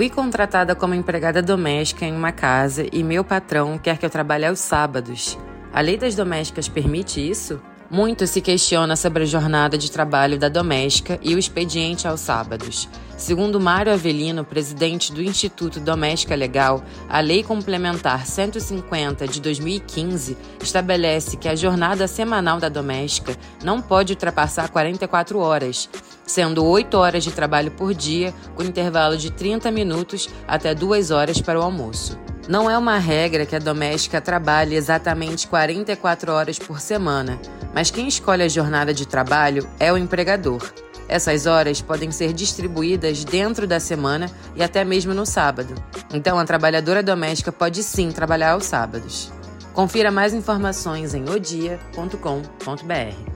Fui contratada como empregada doméstica em uma casa e meu patrão quer que eu trabalhe aos sábados. A lei das domésticas permite isso? Muito se questiona sobre a jornada de trabalho da doméstica e o expediente aos sábados. Segundo Mário Avelino, presidente do Instituto Doméstica Legal, a Lei Complementar 150 de 2015 estabelece que a jornada semanal da doméstica não pode ultrapassar 44 horas, sendo 8 horas de trabalho por dia, com intervalo de 30 minutos até 2 horas para o almoço. Não é uma regra que a doméstica trabalhe exatamente 44 horas por semana, mas quem escolhe a jornada de trabalho é o empregador. Essas horas podem ser distribuídas dentro da semana e até mesmo no sábado. Então, a trabalhadora doméstica pode sim trabalhar aos sábados. Confira mais informações em odia.com.br.